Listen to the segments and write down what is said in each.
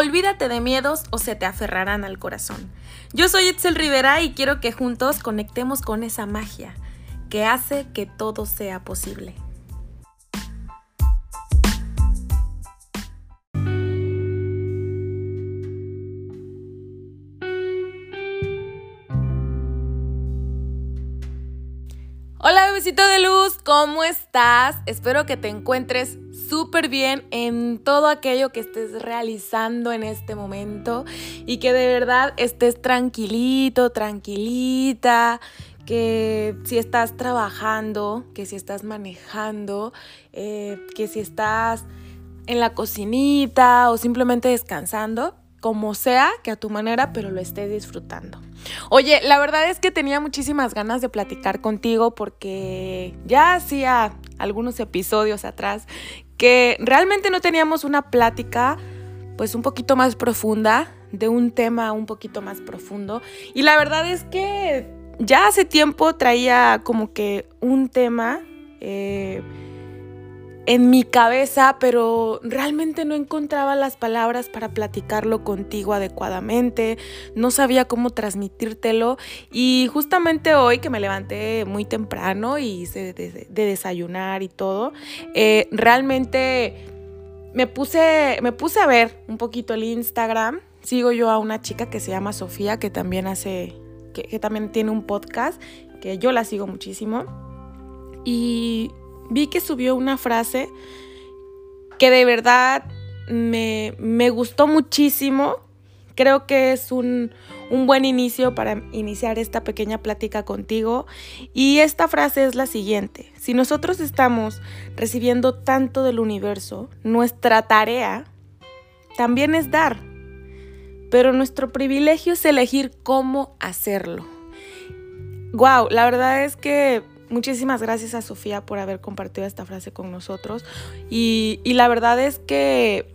Olvídate de miedos o se te aferrarán al corazón. Yo soy Itzel Rivera y quiero que juntos conectemos con esa magia que hace que todo sea posible. Hola bebecito de luz, ¿cómo estás? Espero que te encuentres súper bien en todo aquello que estés realizando en este momento y que de verdad estés tranquilito, tranquilita, que si estás trabajando, que si estás manejando, eh, que si estás en la cocinita o simplemente descansando, como sea, que a tu manera, pero lo estés disfrutando. Oye, la verdad es que tenía muchísimas ganas de platicar contigo porque ya hacía algunos episodios atrás que realmente no teníamos una plática pues un poquito más profunda, de un tema un poquito más profundo. Y la verdad es que ya hace tiempo traía como que un tema... Eh, en mi cabeza, pero realmente no encontraba las palabras para platicarlo contigo adecuadamente, no sabía cómo transmitírtelo y justamente hoy que me levanté muy temprano y hice de, desayunar y todo, eh, realmente me puse, me puse a ver un poquito el Instagram, sigo yo a una chica que se llama Sofía, que también hace, que, que también tiene un podcast, que yo la sigo muchísimo. Y vi que subió una frase que de verdad me, gustó muchísimo. Creo que es un, un buen inicio para iniciar esta pequeña plática contigo. Y esta frase es la siguiente. Si nosotros estamos recibiendo tanto del universo, nuestra tarea también es dar. Pero nuestro privilegio es elegir cómo hacerlo. Wow, la verdad es que Muchísimas gracias a Sofía por haber compartido esta frase con nosotros. Y, la verdad es que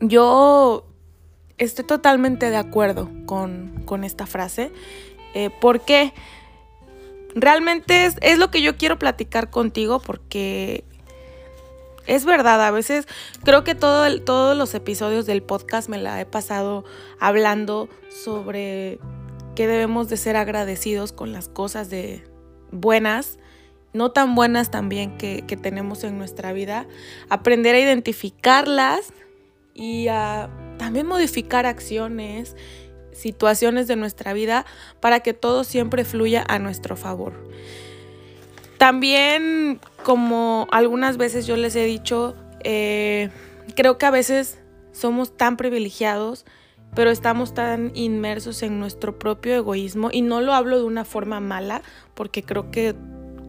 yo estoy totalmente de acuerdo con, esta frase. Eh, porque realmente es, es, lo que yo quiero platicar contigo porque es verdad, a veces creo que todo todos los episodios del podcast me la he pasado hablando sobre que debemos de ser agradecidos con las cosas de, buenas, no tan buenas también que, tenemos en nuestra vida, aprender a identificarlas y a también modificar acciones, situaciones de nuestra vida para que todo siempre fluya a nuestro favor. También, como algunas veces yo les he dicho, eh, creo que a veces somos tan privilegiados pero estamos tan inmersos en nuestro propio egoísmo y no lo hablo de una forma mala, porque creo que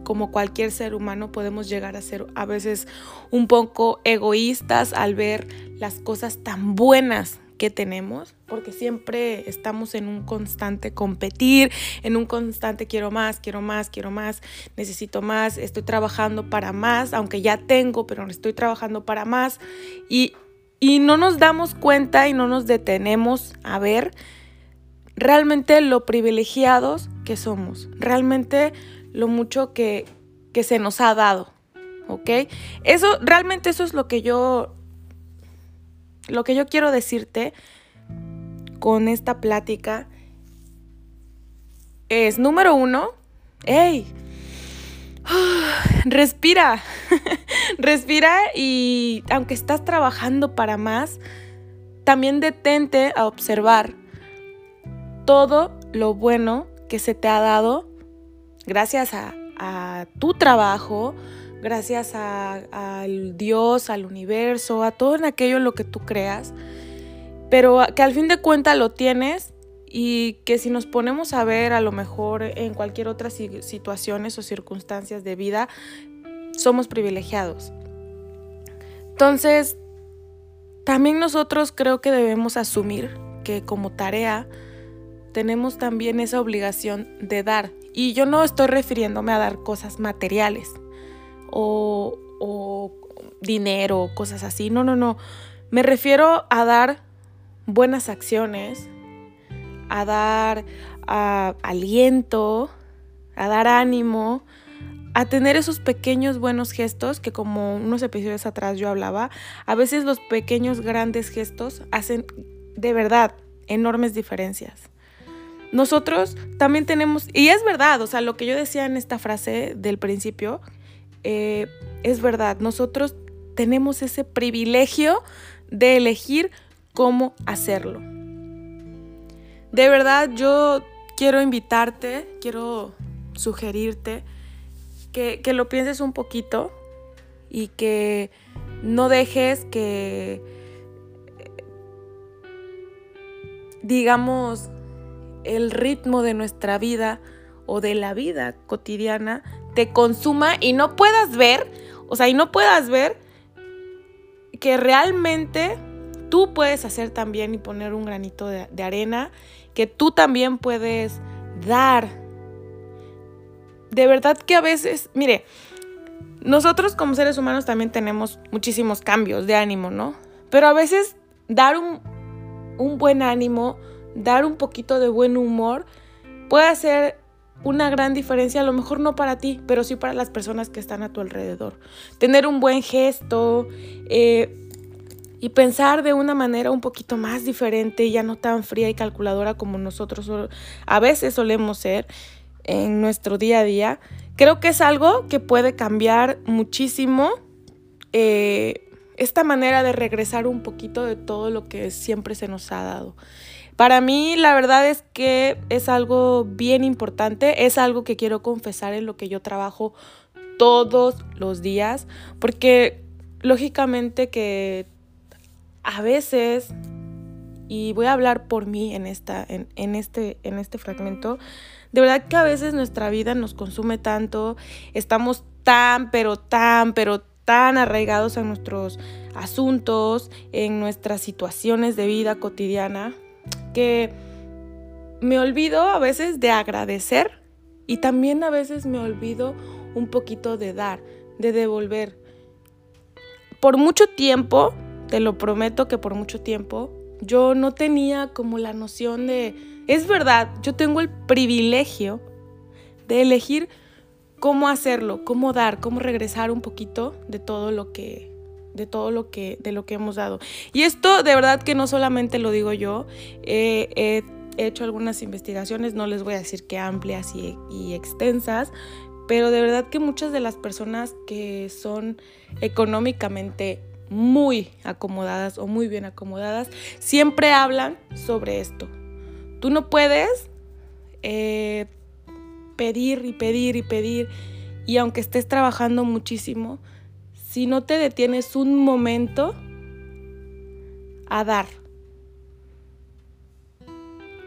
como cualquier ser humano podemos llegar a ser a veces un poco egoístas al ver las cosas tan buenas que tenemos, porque siempre estamos en un constante competir, en un constante quiero más, quiero más, quiero más, necesito más, estoy trabajando para más, aunque ya tengo, pero estoy trabajando para más. Y y no nos damos cuenta y no nos detenemos a ver realmente lo privilegiados que somos, realmente lo mucho que, que se nos ha dado, ¿ok? Eso, realmente eso es lo que yo, lo que yo quiero decirte con esta plática. Es, número uno, hey, respira, respira y aunque estás trabajando para más, también detente a observar todo lo bueno que se te ha dado gracias a, tu trabajo, gracias al Dios, al universo, a todo en aquello en lo que tú creas, pero que al fin de cuentas lo tienes y que si nos ponemos a ver a lo mejor en cualquier otra situaciones o circunstancias de vida, somos privilegiados. Entonces, también nosotros creo que debemos asumir que como tarea tenemos también esa obligación de dar. Y yo no estoy refiriéndome a dar cosas materiales o, o dinero o cosas así. No, no, no. Me refiero a dar buenas acciones, a dar aliento, a dar ánimo, a tener esos pequeños buenos gestos que como unos episodios atrás yo hablaba, a veces los pequeños grandes gestos hacen de verdad enormes diferencias. Nosotros también tenemos, y es verdad, o sea, lo que yo decía en esta frase del principio, eh, es verdad, nosotros tenemos ese privilegio de elegir cómo hacerlo. De verdad, yo quiero invitarte, quiero sugerirte que, lo pienses un poquito y que no dejes que, digamos, el ritmo de nuestra vida o de la vida cotidiana te consuma y no puedas ver, o sea, y no puedas ver que realmente tú puedes hacer también y poner un granito de, de arena, que tú también puedes dar de verdad que a veces, mire, nosotros como seres humanos también tenemos muchísimos cambios de ánimo, ¿no? Pero a veces dar un, buen ánimo, dar un poquito de buen humor, puede hacer una gran diferencia, a lo mejor no para ti, pero sí para las personas que están a tu alrededor. Tener un buen gesto eh, y pensar de una manera un poquito más diferente, ya no tan fría y calculadora como nosotros a veces solemos ser, en nuestro día a día, creo que es algo que puede cambiar muchísimo eh, esta manera de regresar un poquito de todo lo que siempre se nos ha dado. Para mí la verdad es que es algo bien importante, es algo que quiero confesar en lo que yo trabajo todos los días, porque lógicamente que a veces, y voy a hablar por mí en, esta, en, este, en este fragmento, de verdad que a veces nuestra vida nos consume tanto, estamos tan, pero tan, pero tan arraigados a nuestros asuntos, en nuestras situaciones de vida cotidiana, que me olvido a veces de agradecer y también a veces me olvido un poquito de dar, de devolver. Por mucho tiempo, te lo prometo que por mucho tiempo, yo no tenía como la noción de es verdad, yo tengo el privilegio de elegir cómo hacerlo, cómo dar, cómo regresar un poquito de todo lo que de todo lo que de lo que hemos dado. Y esto de verdad que no solamente lo digo yo, he hecho algunas investigaciones, no les voy a decir que amplias y, y extensas, pero de verdad que muchas de las personas que son económicamente muy acomodadas o muy bien acomodadas siempre hablan sobre esto, Tú no puedes eh, pedir y pedir y pedir y aunque estés trabajando muchísimo, si no te detienes un momento a dar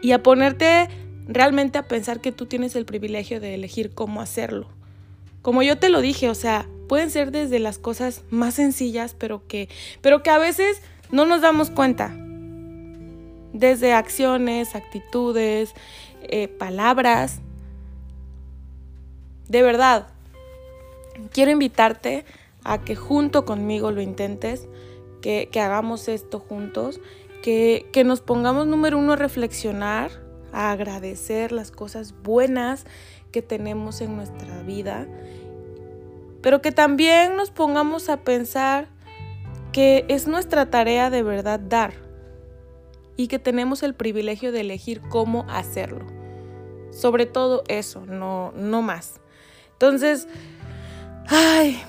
y a ponerte realmente a pensar que tú tienes el privilegio de elegir cómo hacerlo. Como yo te lo dije, o sea, pueden ser desde las cosas más sencillas, pero que, pero que a veces no nos damos cuenta desde acciones, actitudes, eh, palabras. De verdad, quiero invitarte a que junto conmigo lo intentes, que, hagamos esto juntos, que, que nos pongamos número uno a reflexionar, a agradecer las cosas buenas que tenemos en nuestra vida, pero que también nos pongamos a pensar que es nuestra tarea de verdad dar y que tenemos el privilegio de elegir cómo hacerlo. Sobre todo eso, no, no más. Entonces, ay,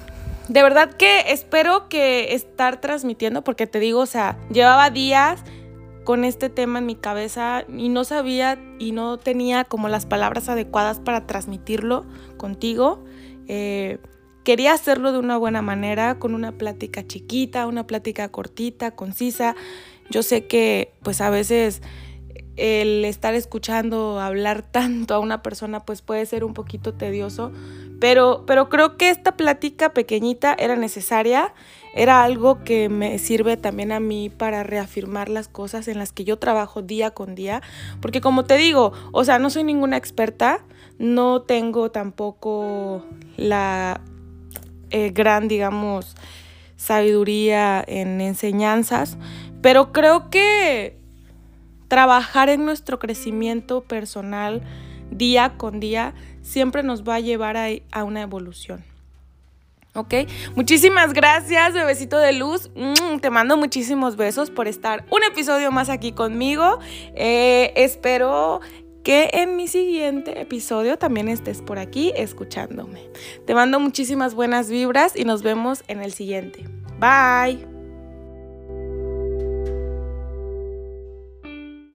de verdad que espero que estar transmitiendo, porque te digo, o sea, llevaba días con este tema en mi cabeza y no sabía y no tenía como las palabras adecuadas para transmitirlo contigo. Eh, quería hacerlo de una buena manera, con una plática chiquita, una plática cortita, concisa. Yo sé que pues a veces el estar escuchando hablar tanto a una persona pues puede ser un poquito tedioso, pero, pero creo que esta plática pequeñita era necesaria, era algo que me sirve también a mí para reafirmar las cosas en las que yo trabajo día con día, porque como te digo, o sea, no soy ninguna experta, no tengo tampoco la eh, gran, digamos, sabiduría en enseñanzas, pero creo que trabajar en nuestro crecimiento personal día con día siempre nos va a llevar a, una evolución. ¿Ok? Muchísimas gracias, bebecito de luz. Mm, te mando muchísimos besos por estar un episodio más aquí conmigo. Eh, espero que en mi siguiente episodio también estés por aquí escuchándome. Te mando muchísimas buenas vibras y nos vemos en el siguiente. Bye.